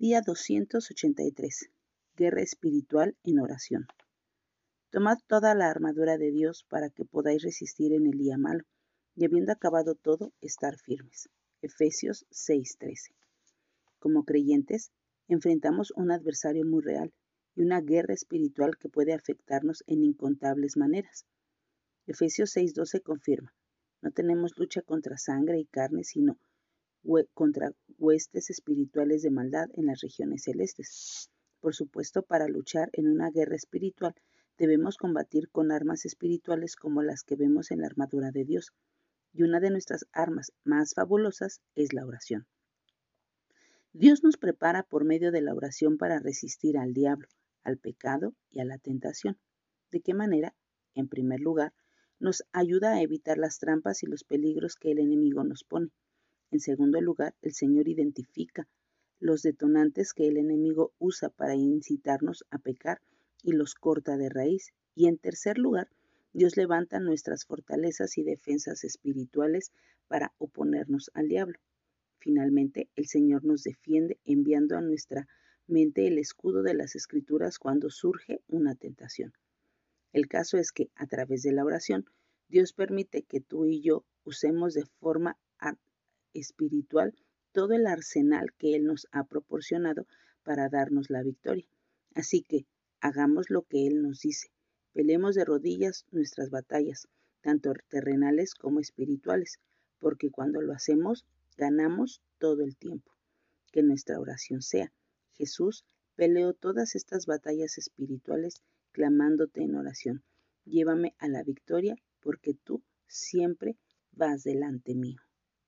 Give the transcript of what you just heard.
Día 283. Guerra espiritual en oración. Tomad toda la armadura de Dios para que podáis resistir en el día malo, y habiendo acabado todo, estar firmes. Efesios 6:13. Como creyentes, enfrentamos un adversario muy real y una guerra espiritual que puede afectarnos en incontables maneras. Efesios 6:12 confirma, no tenemos lucha contra sangre y carne, sino contra huestes espirituales de maldad en las regiones celestes. Por supuesto, para luchar en una guerra espiritual debemos combatir con armas espirituales como las que vemos en la armadura de Dios. Y una de nuestras armas más fabulosas es la oración. Dios nos prepara por medio de la oración para resistir al diablo, al pecado y a la tentación. ¿De qué manera? En primer lugar, nos ayuda a evitar las trampas y los peligros que el enemigo nos pone. En segundo lugar, el Señor identifica los detonantes que el enemigo usa para incitarnos a pecar y los corta de raíz. Y en tercer lugar, Dios levanta nuestras fortalezas y defensas espirituales para oponernos al diablo. Finalmente, el Señor nos defiende enviando a nuestra mente el escudo de las escrituras cuando surge una tentación. El caso es que a través de la oración, Dios permite que tú y yo usemos de forma espiritual todo el arsenal que Él nos ha proporcionado para darnos la victoria. Así que hagamos lo que Él nos dice. Pelemos de rodillas nuestras batallas, tanto terrenales como espirituales, porque cuando lo hacemos, ganamos todo el tiempo. Que nuestra oración sea, Jesús, peleo todas estas batallas espirituales clamándote en oración. Llévame a la victoria porque tú siempre vas delante mío.